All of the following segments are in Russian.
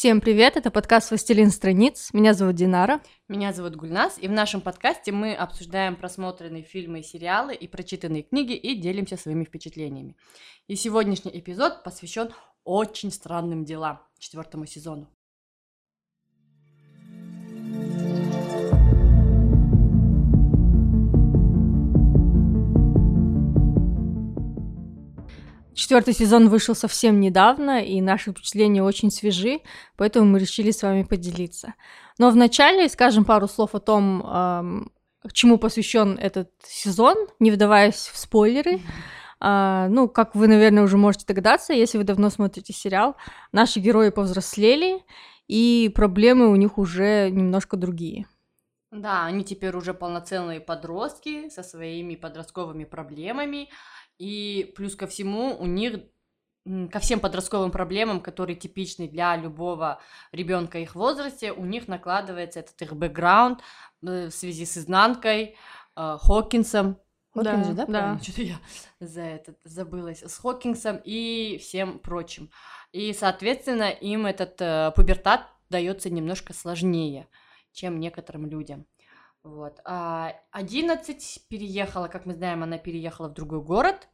Всем привет, это подкаст «Властелин страниц». Меня зовут Динара. Меня зовут Гульнас, и в нашем подкасте мы обсуждаем просмотренные фильмы и сериалы и прочитанные книги и делимся своими впечатлениями. И сегодняшний эпизод посвящен очень странным делам четвертому сезону. Четвертый сезон вышел совсем недавно, и наши впечатления очень свежи, поэтому мы решили с вами поделиться. Но вначале скажем пару слов о том, эм, чему посвящен этот сезон, не вдаваясь в спойлеры. Mm-hmm. Ну, как вы, наверное, уже можете догадаться, если вы давно смотрите сериал, наши герои повзрослели, и проблемы у них уже немножко другие. Да, они теперь уже полноценные подростки со своими подростковыми проблемами, и плюс ко всему у них ко всем подростковым проблемам, которые типичны для любого ребенка их возрасте, у них накладывается этот их бэкграунд э, в связи с изнанкой, э, Хокинсом. Хокинс да, же, да? да. Что-то я за это забылась. С Хокинсом и всем прочим. И, соответственно, им этот э, пубертат дается немножко сложнее, чем некоторым людям. Вот. А 11 переехала, как мы знаем, она переехала в другой город.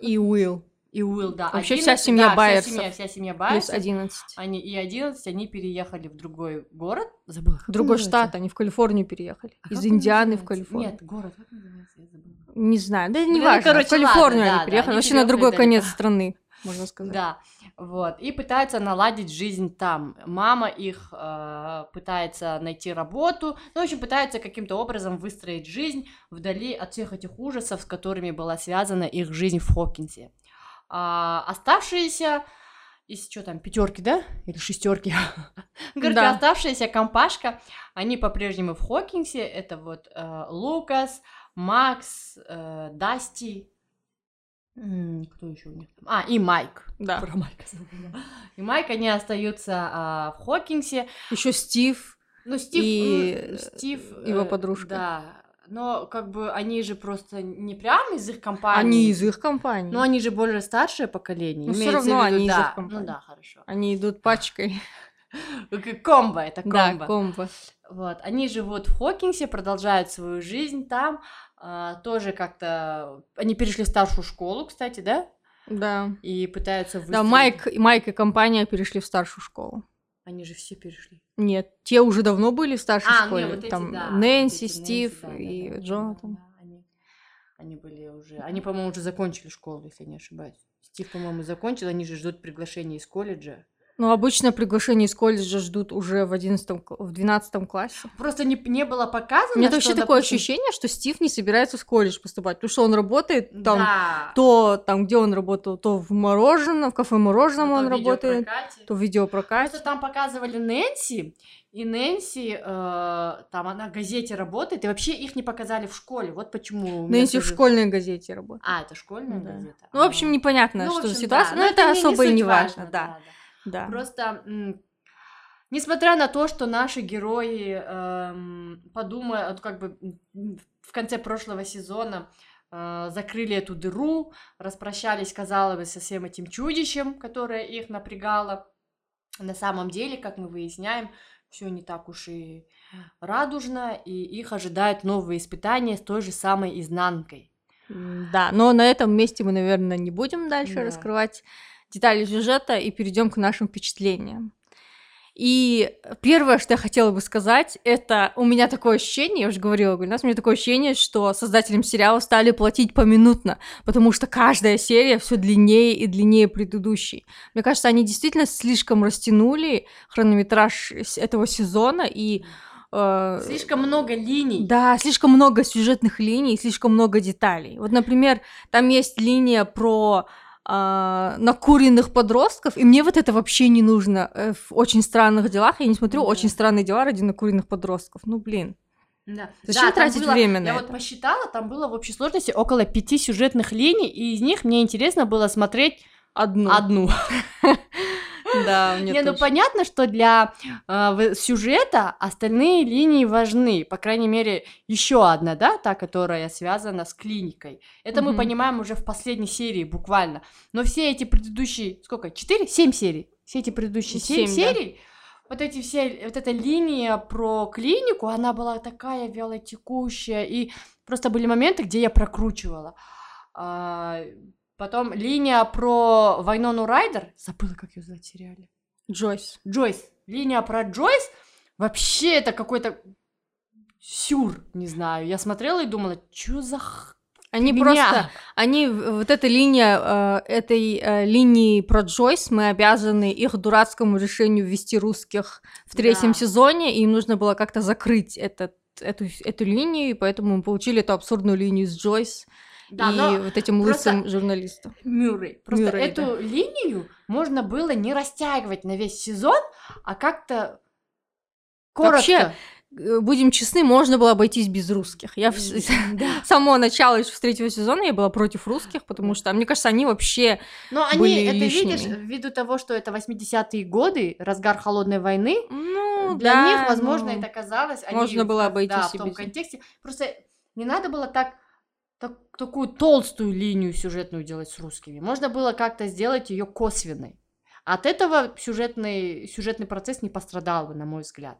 И Уилл. И Уилл, да. Вообще 11, вся семья да, Байерсов. Вся семья, вся семья Байерсов. Плюс 11. Они, и 11, они переехали в другой город. Забыла. В другой штат, они в Калифорнию переехали. А Из Индианы в Калифорнию. Нет, город, как называется? Я забыла. Не знаю, да не ну, важно. Короче, в Калифорнию ладно, они да, переехали, да, вообще на другой конец страны можно сказать. Да, вот, и пытаются наладить жизнь там. Мама их э, пытается найти работу, ну, в общем, пытается каким-то образом выстроить жизнь вдали от всех этих ужасов, с которыми была связана их жизнь в Хокинсе. А оставшиеся из что там, пятерки, да? Или шестерки? Короче, да. оставшаяся компашка, они по-прежнему в Хокинсе. Это вот э, Лукас, Макс, э, Дасти, кто еще у них? А, и Майк. Да. Про Майка забыла. И Майк, они остаются а, в Хокинсе. Еще Стив. Ну, Стив, и ну, Стив, его э, подружка. Да. Но как бы они же просто не прямо из их компании. Они из их компании. Но они же более старшее поколение. Но все равно виду, они да. из их компании. Ну да, хорошо. Они идут пачкой. Комбо, это комбо. Да, комбо. Вот, они живут в Хокинсе, продолжают свою жизнь там, а, тоже как-то... Они перешли в старшую школу, кстати, да? Да. И пытаются выстроить... Да, Майк, Майк и компания перешли в старшую школу. Они же все перешли. Нет, те уже давно были в старшей а, школе. Нет, вот эти, Там да, Нэнси, вот эти Стив Нэнси, да, и да, Джонатан. Да, да, они, они были уже... Они, по-моему, уже закончили школу, если не ошибаюсь. Стив, по-моему, закончил, они же ждут приглашения из колледжа. Ну, обычно приглашение из колледжа ждут уже в 11 в 12 классе. Просто не, не было показано, У меня вообще что, такое допустим... ощущение, что Стив не собирается в колледж поступать, потому что он работает там, да. то там, где он работал, то в мороженом, в кафе мороженом он работает, то в видеопрокате. Просто там показывали Нэнси, и Нэнси, э, там она в газете работает, и вообще их не показали в школе. Вот почему. Нэнси в школьной газете работает. А, это школьная да. газета. Ну, в общем, непонятно, ну, что общем, за ситуация, да. но, но это, это особо и не важно, важно да. да. Да. Просто, несмотря на то, что наши герои эм, подумают, как бы в конце прошлого сезона э, закрыли эту дыру, распрощались, казалось бы, со всем этим чудищем, которое их напрягало. На самом деле, как мы выясняем, все не так уж и радужно, и их ожидают новые испытания с той же самой изнанкой. Да, но на этом месте мы, наверное, не будем дальше да. раскрывать детали сюжета и перейдем к нашим впечатлениям. И первое, что я хотела бы сказать, это у меня такое ощущение, я уже говорила, у нас у меня такое ощущение, что создателям сериала стали платить поминутно, потому что каждая серия все длиннее и длиннее предыдущей. Мне кажется, они действительно слишком растянули хронометраж этого сезона и э, Слишком много линий. Да, слишком много сюжетных линий, слишком много деталей. Вот, например, там есть линия про а, накуренных подростков, и мне вот это вообще не нужно. Э, в очень странных делах я не смотрю да. очень странные дела ради накуренных подростков. Ну, блин. Да. Зачем да, тратить было, время на я это? Я вот посчитала, там было в общей сложности около пяти сюжетных линий, и из них мне интересно было смотреть одну. Одну. Да, мне Не, ну понятно, что для э, сюжета остальные линии важны. По крайней мере, еще одна, да, та, которая связана с клиникой. Это мы понимаем уже в последней серии буквально. Но все эти предыдущие, сколько, четыре, семь серий? Все эти предыдущие семь серий вот эти все, вот эта линия про клинику, она была такая вялотекущая, и просто были моменты, где я прокручивала. Потом линия про Вайнону Райдер, забыла, как ее звать в сериале. Джойс. Джойс. Линия про Джойс, вообще это какой-то сюр, не знаю. Я смотрела и думала, что за они меня. просто, они, вот эта линия, э, этой э, линии про Джойс, мы обязаны их дурацкому решению ввести русских в третьем да. сезоне, и им нужно было как-то закрыть этот, эту, эту линию, и поэтому мы получили эту абсурдную линию с Джойс. Да, и вот этим лысым журналистом. Мюррей. Просто Мюррей, эту да. линию можно было не растягивать на весь сезон, а как-то коротко. Вообще, Э, будем честны, можно было обойтись без русских. Я с самого начала еще с третьего сезона я была против русских, потому что, мне кажется, они вообще Но они, были это лишними. видишь, ввиду того, что это 80-е годы, разгар холодной войны, ну, для да, них, возможно, ну, это казалось... Можно было обойтись да, в том контексте. Просто не надо было так такую толстую линию сюжетную делать с русскими. Можно было как-то сделать ее косвенной. От этого сюжетный, сюжетный процесс не пострадал бы, на мой взгляд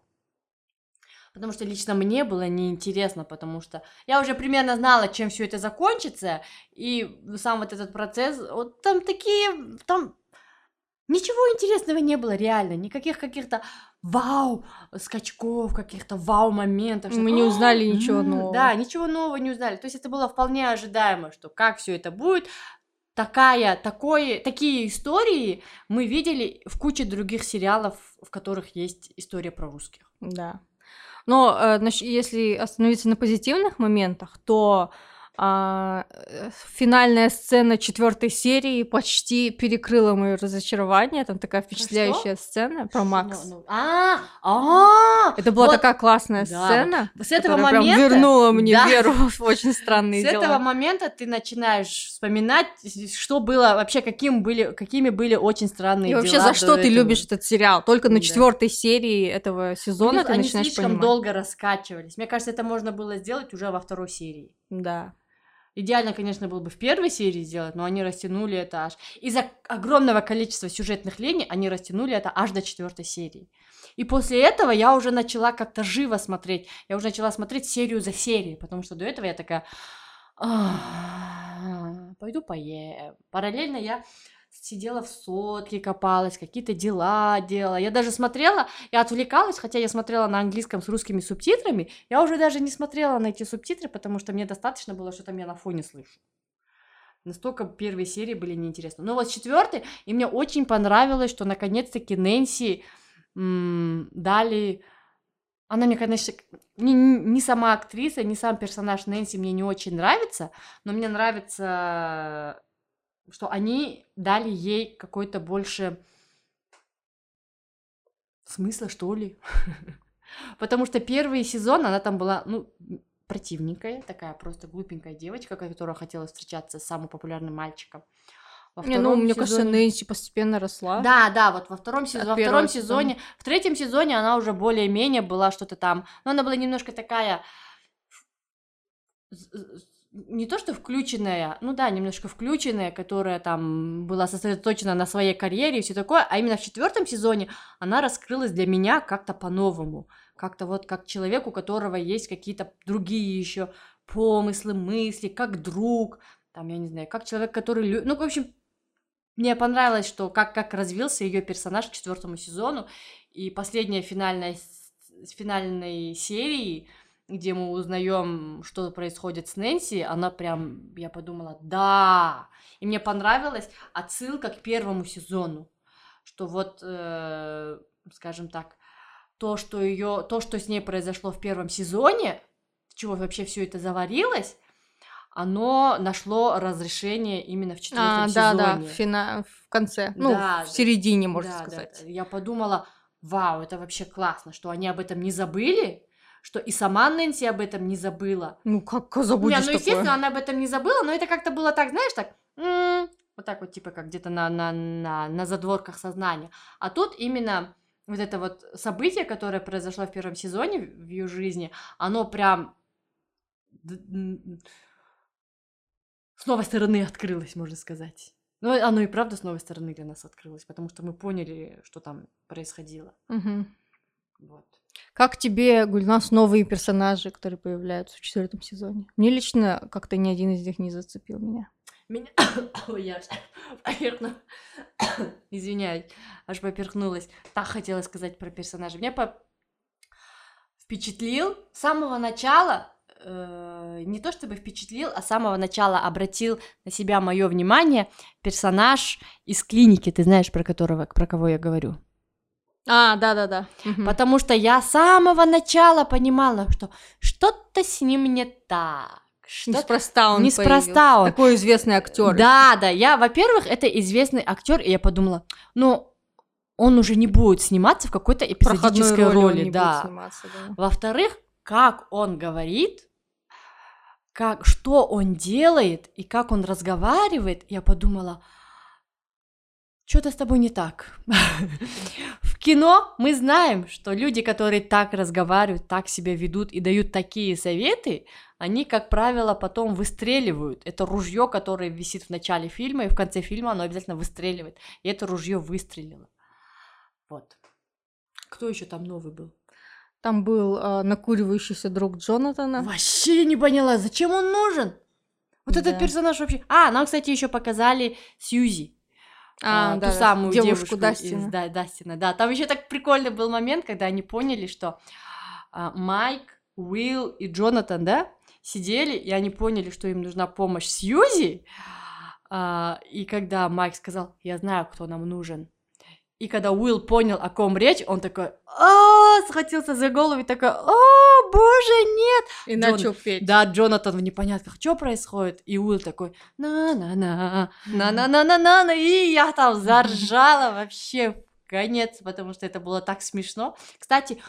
потому что лично мне было неинтересно, потому что я уже примерно знала, чем все это закончится, и сам вот этот процесс, вот там такие, там ничего интересного не было реально, никаких каких-то вау скачков, каких-то вау моментов. Мы не узнали ничего нового. Да, ничего нового не узнали. То есть это было вполне ожидаемо, что как все это будет. Такая, такое, такие истории мы видели в куче других сериалов, в которых есть история про русских. Да. Но э, если остановиться на позитивных моментах, то а, э, финальная сцена четвертой серии почти перекрыла мое разочарование. Там такая впечатляющая про сцена про Макс. Ну, ну. А, а, это была вот, такая классная да, сцена, с этого момента прям вернула мне да. веру в очень странные с дела. С этого момента ты начинаешь вспоминать, что было вообще, каким были, какими были очень странные И дела. И вообще за что ты любишь этот сериал? Только на четвертой да. серии этого сезона Плюс ты они начинаешь слишком понимать. долго раскачивались. Мне кажется, это можно было сделать уже во второй серии. Да. Идеально, конечно, было бы в первой серии сделать, но они растянули это аж... Из-за огромного количества сюжетных линий они растянули это аж до четвертой серии. И после этого я уже начала как-то живо смотреть. Я уже начала смотреть серию за серией, потому что до этого я такая... Пойду поем. Параллельно я сидела в сотке, копалась, какие-то дела делала. Я даже смотрела и отвлекалась, хотя я смотрела на английском с русскими субтитрами, я уже даже не смотрела на эти субтитры, потому что мне достаточно было, что там я на фоне слышу. Настолько первые серии были неинтересны. Но вот четвертый, и мне очень понравилось, что наконец-таки Нэнси м- дали... Она мне, конечно, не, не сама актриса, не сам персонаж Нэнси мне не очень нравится, но мне нравится что они дали ей какой-то больше смысла, что ли. Потому что первый сезон она там была, ну, противненькая, такая просто глупенькая девочка, которая хотела встречаться с самым популярным мальчиком. Во не, ну, мне сезоне... кажется, Нэнси постепенно росла. Да, да, вот во втором, сез... во втором сезоне, в третьем сезоне она уже более-менее была что-то там, но она была немножко такая не то что включенная, ну да, немножко включенная, которая там была сосредоточена на своей карьере и все такое, а именно в четвертом сезоне она раскрылась для меня как-то по-новому, как-то вот как человек, у которого есть какие-то другие еще помыслы, мысли, как друг, там, я не знаю, как человек, который... Лю... Ну, в общем, мне понравилось, что как, как развился ее персонаж к четвертому сезону, и последняя финальная, финальной серии где мы узнаем, что происходит с Нэнси, она прям, я подумала, да. И мне понравилась отсылка к первому сезону, что вот, э, скажем так, то, что ее, то, что с ней произошло в первом сезоне, чего вообще все это заварилось, оно нашло разрешение именно в четвертом а, сезоне. Да, да, в, фина... в конце, ну, да, в середине, можно да, сказать. Да. Я подумала, вау, это вообще классно, что они об этом не забыли, что и сама Нэнси об этом не забыла. Ну, как забудешь Не, ну, естественно, такое? она об этом не забыла, но это как-то было так, знаешь, так... М-м", вот так вот, типа, как где-то на, на, на, на задворках сознания. А тут именно вот это вот событие, которое произошло в первом сезоне в ее жизни, оно прям с новой стороны открылось, можно сказать. Ну, оно и правда с новой стороны для нас открылось, потому что мы поняли, что там происходило. Мгм. Вот. Как тебе, Гульнас, новые персонажи, которые появляются в четвертом сезоне? Мне лично как-то ни один из них не зацепил меня. Меня... Ой, я аж поперхну- Извиняюсь, аж поперхнулась. Так хотела сказать про персонажа. Меня по- впечатлил с самого начала, э, не то чтобы впечатлил, а с самого начала обратил на себя мое внимание персонаж из клиники, ты знаешь, про которого, про кого я говорю. А, да-да-да. Потому что я с самого начала понимала, что что-то с ним не так. Что-то Неспроста он Неспроста он. Такой известный актер. Да, да, я, во-первых, это известный актер, и я подумала, ну, он уже не будет сниматься в какой-то эпизодической роли, он роли, будет да. да. Во-вторых, как он говорит, как, что он делает и как он разговаривает, я подумала, что-то с тобой не так. Кино мы знаем, что люди, которые так разговаривают, так себя ведут и дают такие советы, они, как правило, потом выстреливают. Это ружье, которое висит в начале фильма, и в конце фильма оно обязательно выстреливает. И это ружье выстрелило. Вот. Кто еще там новый был? Там был а, накуривающийся друг Джонатана. Вообще не поняла, зачем он нужен? Вот этот Да. персонаж вообще. А, нам, кстати, еще показали Сьюзи. А, а, да, ту самую девушку девушку Дастина. из да, Дастина. Да, там еще так прикольный был момент, когда они поняли, что а, Майк, Уилл и Джонатан, да, сидели, и они поняли, что им нужна помощь Сьюзи. А, и когда Майк сказал, я знаю, кто нам нужен. И когда Уилл понял, о ком речь, он такой, а схватился за голову и такой, о, боже! И Джон- начал петь. Да, Джонатан в непонятках, что происходит? И Уилл такой, на-на-на, на-на-на-на-на, и я там заржала вообще в конец, потому что это было так смешно. Кстати,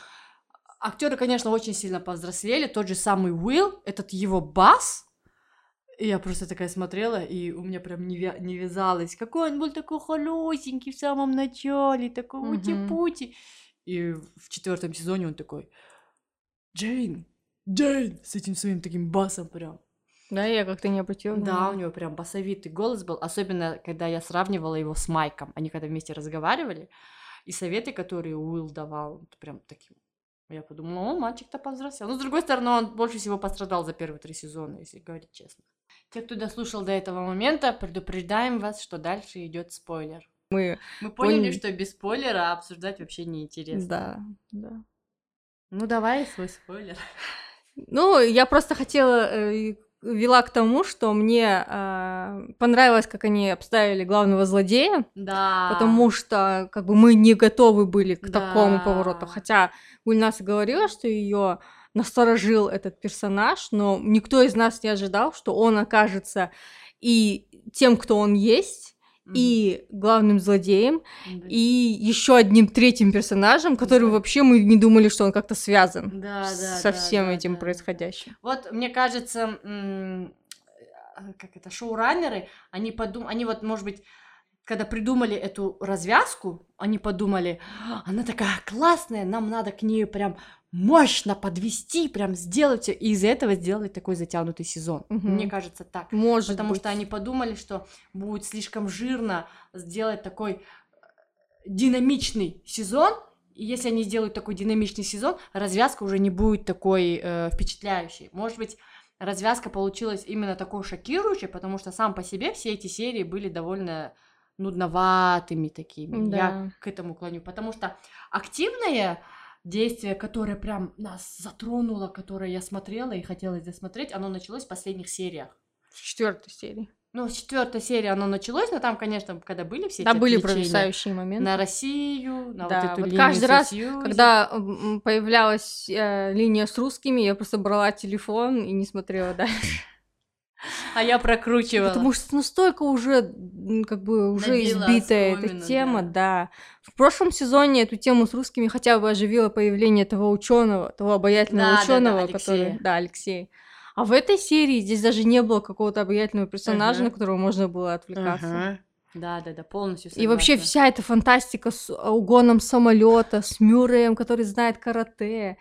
актеры, конечно, очень сильно повзрослели, тот же самый Уилл, этот его бас, и я просто такая смотрела, и у меня прям не, вя- не вязалось. Какой он был такой холосенький в самом начале, такой ути-пути. И в четвертом сезоне он такой, Джейн, Джейн, с этим своим таким басом прям. Да, я как-то не обратила Да, у внимания. него прям басовитый голос был, особенно когда я сравнивала его с Майком. Они когда вместе разговаривали, и советы, которые Уилл давал, прям таким. Я подумала, о, мальчик-то повзрослел. Но, с другой стороны, он больше всего пострадал за первые три сезона, если говорить честно. Те, кто дослушал до этого момента, предупреждаем вас, что дальше идет спойлер. Мы, Мы поняли, Поняли. что без спойлера обсуждать вообще неинтересно. да, да. Ну, давай свой спойлер. Ну, я просто хотела, э, вела к тому, что мне а, понравилось, как они обставили главного злодея, Да. потому что как бы мы не готовы были к такому Да. повороту. Хотя Гульнас говорила, что ее насторожил этот персонаж, но никто из нас не ожидал, что он окажется и тем, кто он есть, И главным злодеем, и еще одним третьим персонажем, который вообще мы не думали, что он как-то связан Да, да, со да, всем да, этим да. происходящим. Вот, мне кажется, м, э, как это, шоураннеры, они подумали, они вот, может быть, когда придумали эту развязку, они подумали, «А, она такая классная, нам надо к ней прям мощно подвести, прям сделать всё». и из-за этого сделали такой затянутый сезон. Мгм. Мне кажется так. Может Потому быть. что они подумали, что будет слишком жирно сделать такой э, динамичный сезон, и если они сделают такой динамичный сезон, развязка уже не будет такой э, впечатляющей. Может быть, развязка получилась именно такой шокирующей, потому что сам по себе все эти серии были довольно нудноватыми такими. Я Да. к этому клоню, потому что активное действие, которое прям нас затронуло, которое я смотрела и хотелось досмотреть, оно началось в последних сериях. В четвертой серии. Ну, с четвертой серии оно началось, но там, конечно, когда были все Да, эти были провисающие моменты. на Россию, на Да, вот эту вот линию каждый раз, Сьюзи. Когда появлялась э, линия с русскими, я просто брала телефон и не смотрела дальше. А я прокручивала. Потому что настолько уже, м, как бы, уже Набила избитая эта тема, да. да. В прошлом сезоне эту тему с русскими хотя бы оживило появление того ученого, того обаятельного Да, да, да, ученого, который, да, Алексей. А в этой серии здесь даже не было какого-то обаятельного персонажа, Ага. на которого можно было отвлекаться. Ага. Да, да, да, полностью И вообще согласна. вся эта фантастика с а, угоном самолета, с Мюрреем, который знает карате,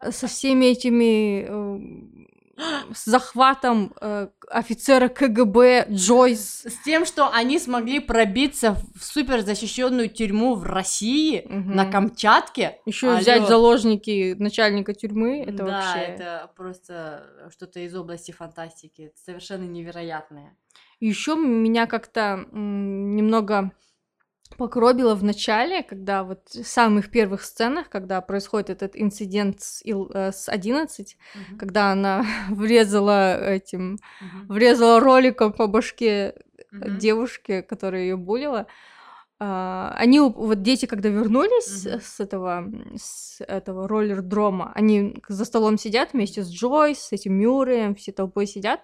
э, со всеми этими э, с захватом э, офицера КГБ Джойс. С тем, что они смогли пробиться в супер защищенную тюрьму в России, Мгм. на Камчатке. Еще Алло. взять заложники начальника тюрьмы, это да, вообще... это просто что-то из области фантастики. Это совершенно невероятное. Еще меня как-то немного покробило в начале, когда вот в самых первых сценах, когда происходит этот инцидент с, Ил- э, с 11, Мгм. когда она врезала этим, Мгм. врезала роликом по башке Мгм. девушке, которая ее булила. А, Они, вот дети, когда вернулись Мгм. с этого, с этого роллер-дрома, они за столом сидят вместе с Джойс, с этим Мюрреем, все толпой сидят,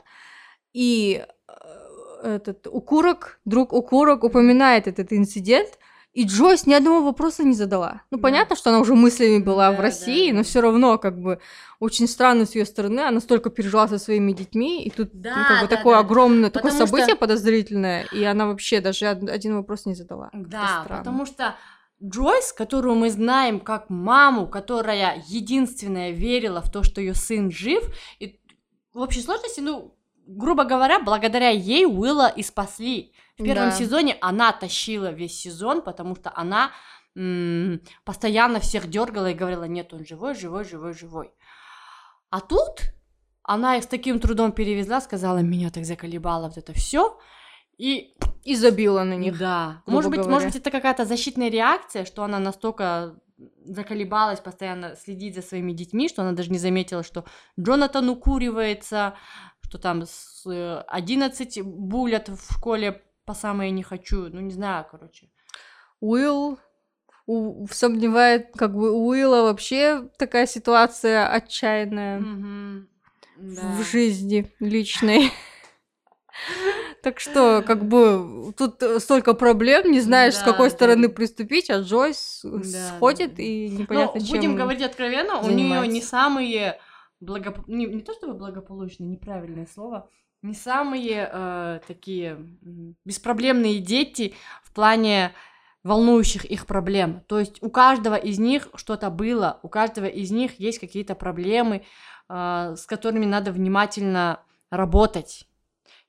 и э, этот укурок, друг укурок упоминает этот инцидент, и Джойс ни одного вопроса не задала. Ну, Да. понятно, что она уже мыслями была Да, в России, да. но все равно, как бы, очень странно с ее стороны, она столько пережила со своими детьми, и тут ну, Да, как бы да, такое да. огромное, такое Потому что- событие подозрительное, и она вообще даже од- один вопрос не задала. Да, потому что Джойс, которую мы знаем как маму, которая единственная верила в то, что ее сын жив, и в общей сложности, ну, грубо говоря, благодаря ей Уилла и спасли. В первом Да. сезоне она тащила весь сезон, потому что она м, постоянно всех дергала и говорила, нет, он живой, живой, живой, живой. А тут она их с таким трудом перевезла, сказала, меня так заколебало вот это все, и И забила на них. да. Может быть, говоря. может быть, это какая-то защитная реакция, что она настолько заколебалась постоянно следить за своими детьми, что она даже не заметила, что Джонатан укуривается, что там с э, 11 булят в школе по самое не хочу. Ну, не знаю, короче. Уилл у- сомневает, как бы у Уилла вообще такая ситуация отчаянная Мгм. Да. в жизни личной. Так что, как бы, тут э, столько проблем, не знаешь, с Да, какой да, стороны приступить, а Джойс э, Да, сходит да, и Ну, непонятно, чем... будем говорить откровенно, у нее не занимается. самые благоп... не, не то чтобы благополучные, неправильное слово, не самые э, такие беспроблемные дети в плане волнующих их проблем. То есть у каждого из них что-то было, у каждого из них есть какие-то проблемы, э, с которыми надо внимательно работать.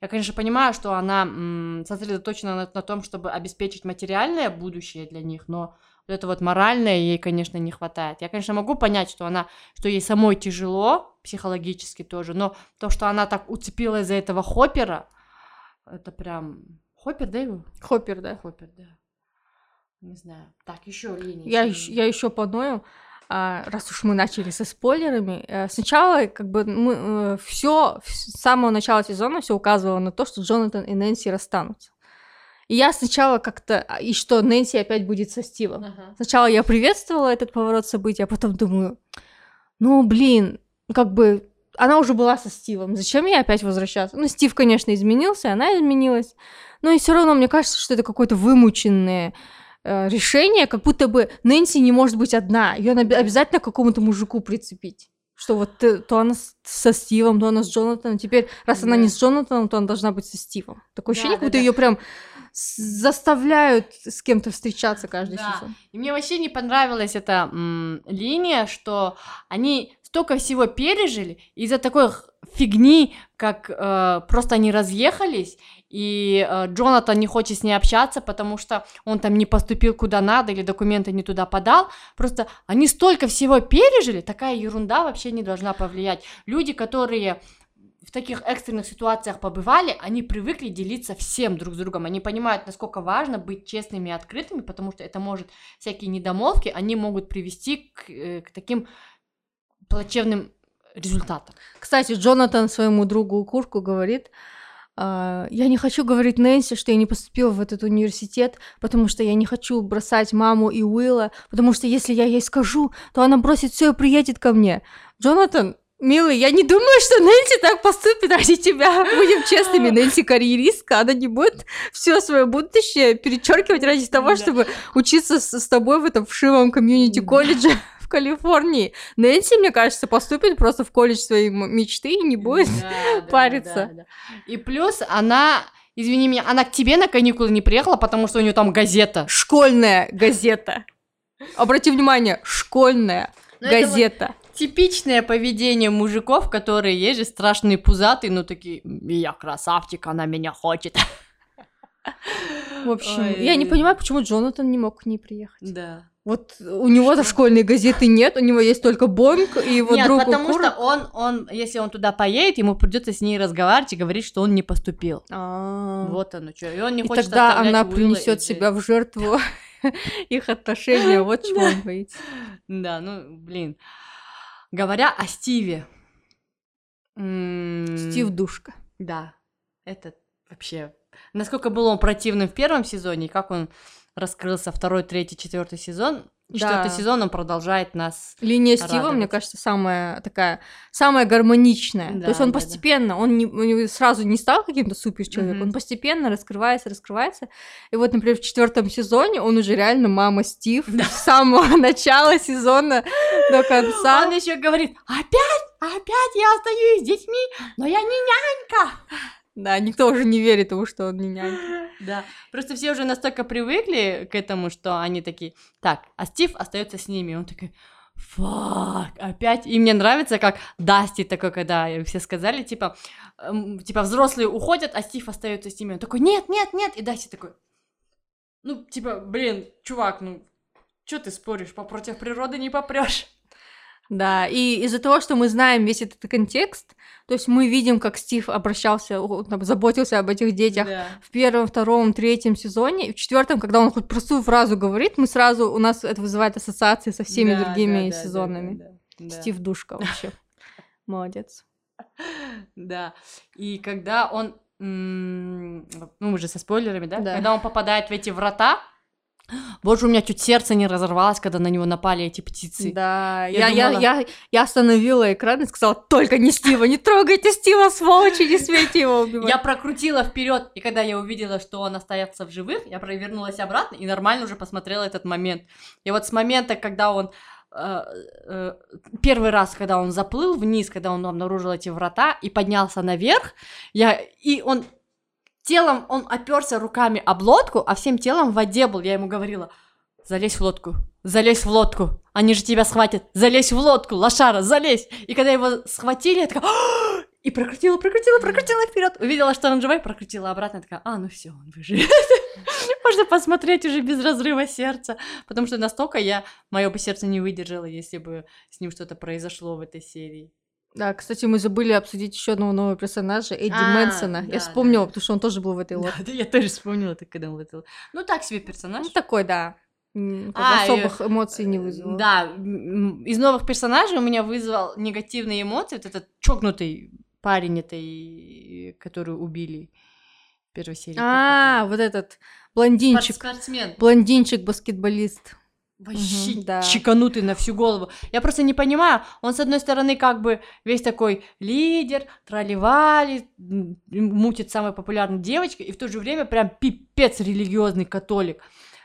Я, конечно, понимаю, что она м, сосредоточена на, на том, чтобы обеспечить материальное будущее для них, но вот это вот моральное ей, конечно, не хватает. Я, конечно, могу понять, что она, что ей самой тяжело, психологически тоже, но то, что она так уцепилась за этого Хоппера, это прям... Хоппер, да, его? Хоппер, да. Хоппер, да. Не знаю. Так, еще линии. Я, линии. я еще подною, а, раз уж мы начали со спойлерами. э, Сначала, как бы, мы все с самого начала сезона все указывало на то, что Джонатан и Нэнси расстанутся. И я сначала как-то... а, И что Нэнси опять будет со Стивом. Ага. Сначала я приветствовала этот поворот событий, а потом думаю, ну, блин, как бы она уже была со Стивом, зачем ей опять возвращаться? Ну, Стив, конечно, изменился, она изменилась, но и все равно мне кажется, что это какое-то вымученное э, решение, как будто бы Нэнси не может быть одна, ее надо обязательно к какому-то мужику прицепить. Что вот ты- то она со Стивом, то она с Джонатаном. Теперь, раз она Да. не с Джонатаном, то она должна быть со Стивом. Такое Да, ощущение, да, как будто да. ее прям заставляют с кем-то встречаться каждый Да. сезон. И мне вообще не понравилась эта м, линия, что они столько всего пережили из-за такой фигни, как э, просто они разъехались, и э, Джонатан не хочет с ней общаться, потому что он там не поступил куда надо или документы не туда подал. Просто они столько всего пережили, такая ерунда вообще не должна повлиять. Люди, которые в таких экстренных ситуациях побывали, они привыкли делиться всем друг с другом. Они понимают, насколько важно быть честными и открытыми, потому что это может всякие недомолвки, они могут привести к, э, к таким плачевным результатам. Кстати, Джонатан своему другу Курку говорит, «А, я не хочу говорить Нэнси, что я не поступила в этот университет, потому что я не хочу бросать маму и Уилла, потому что если я ей скажу, то она бросит все и приедет ко мне. Джонатан, милый, я не думаю, что Нэнси так поступит ради тебя. Будем честными, Нэнси карьеристка, она не будет все свое будущее перечеркивать ради того, Да. чтобы учиться с, с тобой в этом вшивом комьюнити-колледже в Калифорнии. Нэнси, мне кажется, поступит просто в колледж своей мечты и не будет. Да, париться. да, да. И плюс она, извини меня, она к тебе на каникулы не приехала, потому что у нее там газета. Школьная газета. Обрати внимание, школьная Но Ну, это вот газета. Типичное поведение мужиков, которые есть же страшные пузатые, ну такие, я красавчик, она меня хочет. В общем, Ой. я не понимаю, почему Джонатан не мог к ней приехать. Да. Вот у него-то школьной газеты нет, у него есть только Бонг и его нет, друг потому Укур. что он, он, если он туда поедет, ему придется с ней разговаривать и говорить, что он не поступил. А-а-а. Вот оно что. И он не и хочет тогда она принесет себя в жертву их отношения, вот чего он боится. Да, ну, блин. Говоря о Стиве. Стив Душка. Да, это вообще... Насколько был он противным в первом сезоне, и как он раскрылся второй, третий, четвертый сезон. Четвертый да. сезон он продолжает нас. Линия радовать. Стива, мне кажется, самая такая, самая гармоничная. Да, То есть он да, постепенно, да. он не, не сразу не стал каким-то супер человеком, mm-hmm. он постепенно раскрывается, раскрывается. И вот, например, в четвертом сезоне он уже реально мама Стив да. с самого начала сезона до конца. Он еще говорит: опять, опять я остаюсь с детьми, но я не нянька. Да, никто уже не верит тому, что он не нянька. Да, просто все уже настолько привыкли к этому, что они такие, так, а Стив остается с ними, он такой, фак, опять. И мне нравится, как Дасти такой, когда все сказали, типа, эм, типа взрослые уходят, а Стив остается с ними. Он такой, нет, нет, нет. И Дасти такой, ну, типа, блин, чувак, ну, что ты споришь, по против природы не попрешь. Да, и из-за того, что мы знаем весь этот контекст, то есть мы видим, как Стив обращался, там, заботился об этих детях да. в первом, втором, третьем сезоне, и в четвертом, когда он хоть простую фразу говорит, мы сразу, у нас это вызывает ассоциации со всеми да, другими да, да, сезонами. Да, да, да, Стив Душка вообще. Молодец. Да, и когда он, ну мы же со спойлерами, да? Когда он попадает в эти врата, Боже, у меня чуть сердце не разорвалось, когда на него напали эти птицы. Да, я, я, думала... я, я, я остановила экран и сказала, только не Стива, не трогайте Стива, сволочи, не смейте его убивать. Я прокрутила вперед, и когда я увидела, что он остается в живых, я провернулась обратно и нормально уже посмотрела этот момент. И вот с момента, когда он э, э, первый раз, когда он заплыл вниз, когда он обнаружил эти врата и поднялся наверх, я и он телом он оперся руками об лодку, а всем телом в воде был. Я ему говорила, залезь в лодку, залезь в лодку, они же тебя схватят, залезь в лодку, лошара, залезь. И когда его схватили, я такая, «А!» и прокрутила, прокрутила, прокрутила вперед, увидела, что он живой, прокрутила обратно, такая, а, ну все, он выживет. Можно посмотреть уже без разрыва сердца, потому что настолько я, мое бы сердце не выдержало, если бы с ним что-то произошло в этой серии. Да, кстати, мы забыли обсудить еще одного нового персонажа, Эдди а, Мэнсона. Да, я вспомнила, да. потому что он тоже был в этой лодке. Да, я тоже вспомнила, так, когда он в этой Ну, так себе персонаж. Ну, такой, да. А, особых и, эмоций не вызвал. Да, из новых персонажей у меня вызвал негативные эмоции. Вот этот чокнутый парень этой, который убили в первой серии. А, вот этот блондинчик. Спортсмен. Блондинчик-баскетболист. Вообще угу, да. чеканутый на всю голову. Я просто не понимаю, он с одной стороны как бы весь такой лидер, тролливали, мутит самой популярной девочкой, и в то же время прям пипец религиозный католик.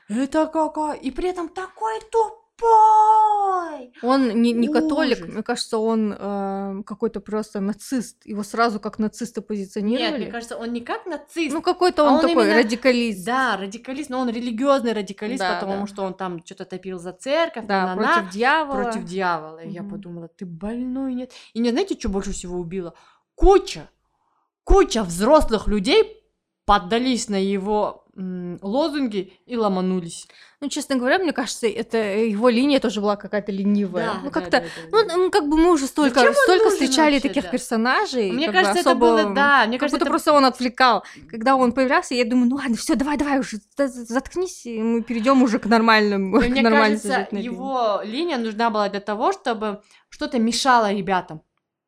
Это какая... И при этом такой туп тупой! Он не, не католик, мне кажется, он э, какой-то просто нацист. Его сразу как нациста позиционировали. Нет, мне кажется, он не как нацист. Ну, какой-то он, а он такой именно... радикалист. Да, радикалист, но он религиозный радикалист, да, потому да. что он там что-то топил за церковь, да, на против дьявола. Против дьявола. И я подумала, ты больной, нет? И не знаете, что больше всего убило? Куча, куча взрослых людей поддались на его лозунги и ломанулись. Ну, честно говоря, мне кажется, это его линия тоже была какая-то ленивая. Да, ну, как-то, да, да, да, да. ну, как бы мы уже столько, столько встречали вообще, таких да. персонажей. Мне кажется, особо, это было, да, мне кажется, это просто он отвлекал. Когда он появлялся, я думаю, ну ладно, все, давай, давай уже, заткнись, и мы перейдем уже к нормальным. к мне кажется, его линия нужна была для того, чтобы что-то мешало ребятам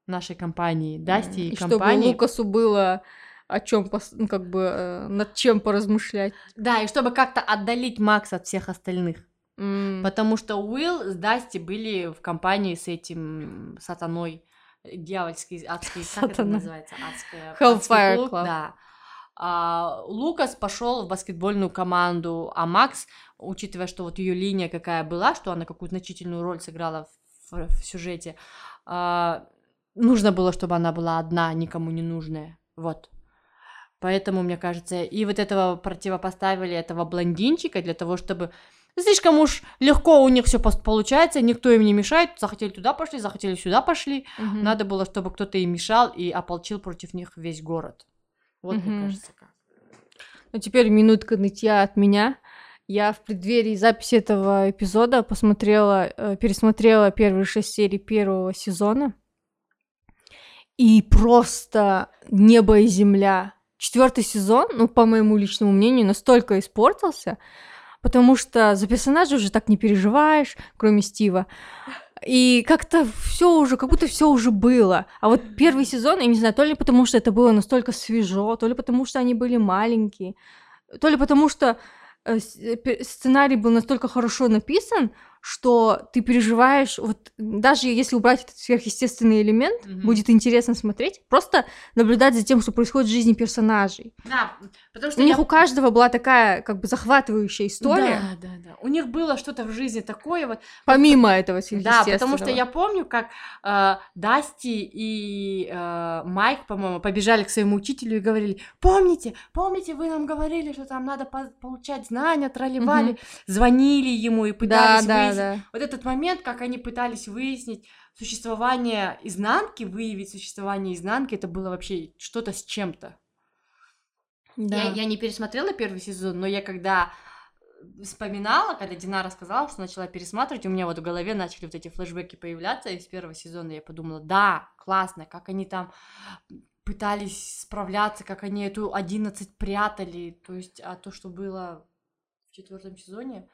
нашей компании, Дасти и, и компании. Чтобы Лукасу было о чем, ну, как бы, э, над чем поразмышлять. Да, и чтобы как-то отдалить Макса от всех остальных. Mm. Потому что Уилл с Дасти были в компании с этим сатаной, дьявольский, адский, как это называется, адская, Hellfire клуб, Club. Да. А, Лукас пошел в баскетбольную команду, а Макс, учитывая, что вот ее линия какая была, что она какую значительную роль сыграла в, в сюжете, а, нужно было, чтобы она была одна, никому не нужная. Вот. Поэтому, мне кажется, и вот этого противопоставили, этого блондинчика, для того, чтобы слишком уж легко у них все получается, никто им не мешает, захотели туда пошли, захотели сюда пошли. Мгм. Надо было, чтобы кто-то им мешал и ополчил против них весь город. Вот, Мгм. мне кажется, как. Ну, теперь минутка нытья от меня. Я в преддверии записи этого эпизода посмотрела, э, пересмотрела первые шесть серий первого сезона. И просто небо и земля. Четвертый сезон, ну, по моему личному мнению, настолько испортился, потому что за персонажа уже так не переживаешь, кроме Стива. И как-то все уже, как будто все уже было. А вот первый сезон, я не знаю, то ли потому, что это было настолько свежо, то ли потому, что они были маленькие, то ли потому, что э, э, сценарий был настолько хорошо написан, что ты переживаешь, вот даже если убрать этот сверхъестественный элемент, Мгм. будет интересно смотреть, просто наблюдать за тем, что происходит в жизни персонажей. Да, потому что У них я- у каждого была такая как бы захватывающая история, Да, да, да. У них было что-то в жизни такое вот. помимо этого Да, сверхъестественного. потому что я помню, как э, Дасти и э, Майк, по-моему, побежали к своему учителю и говорили: Помните, помните, вы нам говорили, что там надо по- получать знания, тролливали, Мгм. звонили ему и Да, пытались да, выяснить. Да. Вот этот момент, как они пытались выяснить существование изнанки, выявить существование изнанки, это было вообще что-то с чем-то. Да. Я, я не пересмотрела первый сезон, но я когда э, вспоминала, когда Динара сказала, что начала пересматривать, у меня вот в голове начали вот эти флешбеки появляться из первого сезона, я подумала, да, классно, как они там пытались справляться, как они эту 11 прятали, то есть, а то, что было в четвертом сезоне,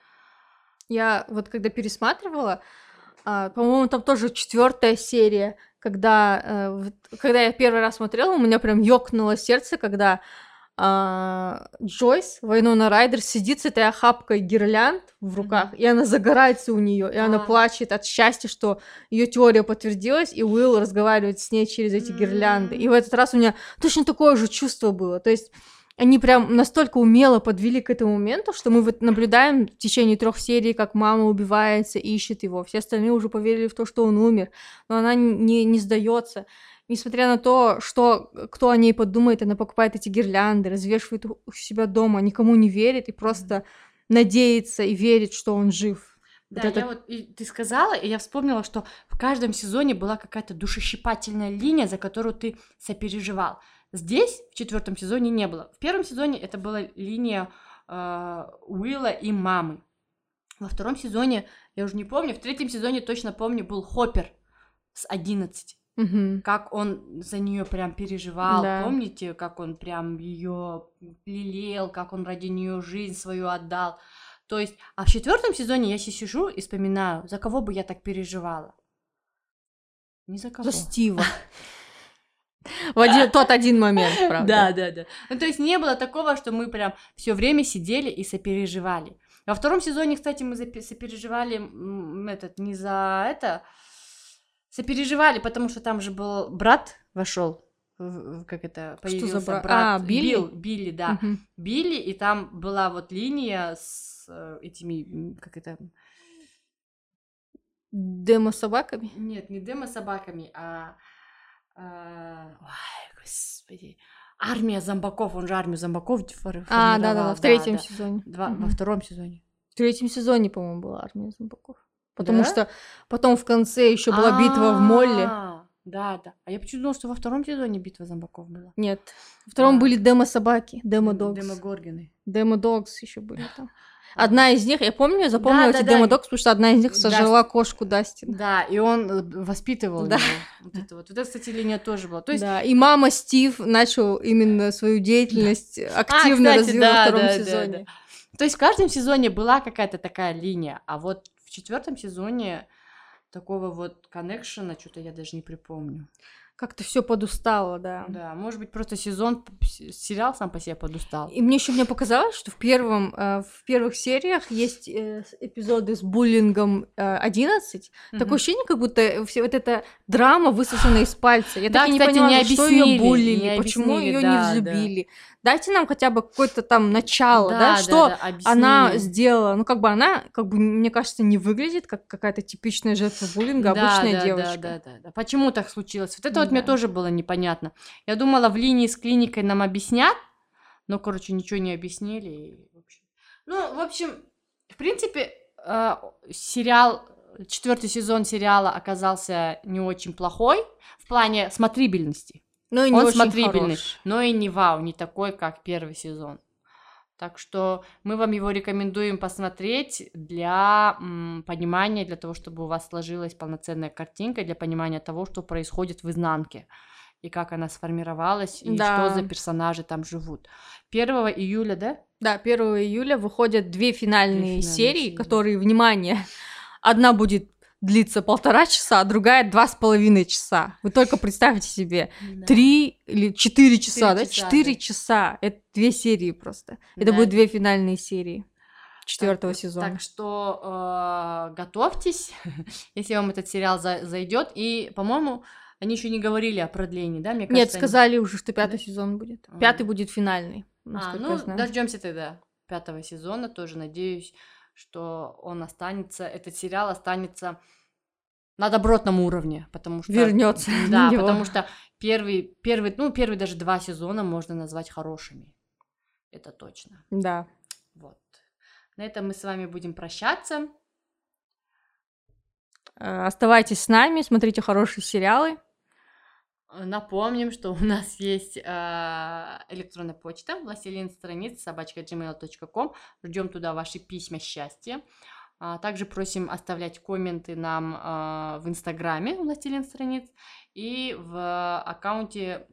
Я вот когда пересматривала, а, по-моему, там тоже четвертая серия, когда, э, когда я первый раз смотрела, у меня прям ёкнуло сердце, когда а, Джойс, Вайнона Райдер, сидит с этой охапкой гирлянд в руках, и она загорается у нее, и она А. плачет от счастья, что ее теория подтвердилась, и Уилл разговаривает с ней через эти гирлянды. И в этот раз у меня точно такое же чувство было. То есть они прям настолько умело подвели к этому моменту, что мы вот наблюдаем в течение трех серий, как мама убивается, ищет его. Все остальные уже поверили в то, что он умер, но она не, не сдается. Несмотря на то, что кто о ней подумает, она покупает эти гирлянды, развешивает у себя дома, никому не верит и просто надеется и верит, что он жив. Да, Вот это- я вот и ты сказала, и я вспомнила, что в каждом сезоне была какая-то душещипательная линия, за которую ты сопереживал. Здесь в четвертом сезоне не было. В первом сезоне это была линия э, Уилла и мамы. Во втором сезоне, я уже не помню, в третьем сезоне точно помню, был Хоппер с 11. Мгм. Как он за нее прям переживал, Да. помните, как он прям ее лелеял, как он ради нее жизнь свою отдал. То есть, а в четвертом сезоне я си- сижу и вспоминаю, за кого бы я так переживала. Ни за кого. За Стива. В один- тот один момент, правда. Да, да, да. Ну, то есть не было такого, что мы прям все время сидели и сопереживали. Во втором сезоне, кстати, мы сопереживали этот не за это, сопереживали, потому что там же был брат вошел, как это Что за появился брат? А, Билли? Билл, Билли, да, Мгм. Билли, и там была вот линия с э, этими, как это, Демо собаками? нет, не демо собаками, а, а, ой, господи, армия зомбаков, он же армию зомбаков А, формировал, да-да-да, в третьем да. сезоне. Два- Мгм. во втором сезоне. В третьем сезоне, по-моему, была армия зомбаков. Потому Да? что потом в конце еще была битва в Молле. А, Да, да. А я почему думала, что во втором сезоне битва зомбаков была? Нет. Во втором А. были демо-собаки, демо-догс. Демогоргины. Демо-догс еще были там. Одна из них, я помню, я запомнила Да, эти да, да. демо-догс, потому что одна из них Да. сожрала кошку Дастина. Да, и он э, воспитывал Да. его. Вот это вот. Вот это, кстати, линия тоже была. То есть, Да, и мама Стив начал именно свою деятельность активно А, кстати, развил да, во втором да, да, сезоне. то есть в каждом сезоне была какая-то такая линия, а вот в четвертом сезоне такого вот коннекшена что-то я даже не припомню. Как-то все подустало, да. Да, может быть, просто сезон, сериал сам по себе подустал. И мне еще мне показалось, что в первом э, в первых сериях есть э, эпизоды с буллингом э, 11. Такое Мгм. ощущение, как будто все вот эта драма высосана из пальца. Я Да, так и не кстати, поняла, не что ее буллили, не почему ее да, не да. взлюбили. Дайте нам хотя бы какое-то там начало, да, что да, она объяснили. сделала. Ну, как бы она, как бы, мне кажется, не выглядит как какая-то типичная жертва буллинга, Да, обычная да, девочка. Да, да, да, да. Почему так случилось? Вот это вот мне Да. тоже было непонятно. Я думала, в линии с клиникой нам объяснят, но, короче, ничего не объяснили. Ну, в общем, В принципе, э, сериал, четвертый сезон сериала оказался не очень плохой в плане смотрибельности. Ну и не Он очень смотрибельный, хорош. но и не вау, не такой, как первый сезон. Так что мы вам его рекомендуем посмотреть для м, понимания, для того, чтобы у вас сложилась полноценная картинка, для понимания того, что происходит в изнанке и как она сформировалась, и Да. что за персонажи там живут. 1 июля, да? Да, 1 июля выходят две финальные, финальные серии, серии. которые, внимание, одна будет длиться полтора часа, а другая два с половиной часа. Вы только представьте себе, три или четыре часа, да? часа, Четыре да. часа. Это две серии просто. Это Да. будут две финальные серии четвертого сезона. Так что э, готовьтесь, если вам этот сериал зайдет. И, по-моему, они еще не говорили о продлении, да? Мне Нет, кажется, они- сказали уже, что пятый Да? сезон будет. А. Пятый будет финальный. А, ну, дождемся тогда пятого сезона. Тоже надеюсь, что он останется, этот сериал останется на добротном уровне, потому что Вернётся Да, него. потому что первый, первый, ну первые даже два сезона можно назвать хорошими. Это точно. Да. Вот. На этом мы с вами будем прощаться. Э, Оставайтесь с нами, смотрите хорошие сериалы. Напомним, что у нас есть э, электронная почта властелин страниц собачка gmail.com. Ждем туда ваши письма счастья. А также просим оставлять комменты нам э, в инстаграме властелин страниц и в аккаунте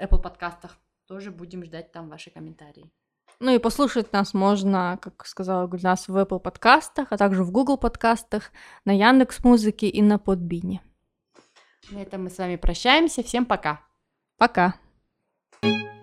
Apple подкастах. Тоже будем ждать там ваши комментарии. Ну и послушать нас можно, как сказала Гульнас, в Apple подкастах, а также в Google подкастах, на Яндекс Музыке и на Подбине. На этом мы с вами прощаемся. Всем пока! Пока! thank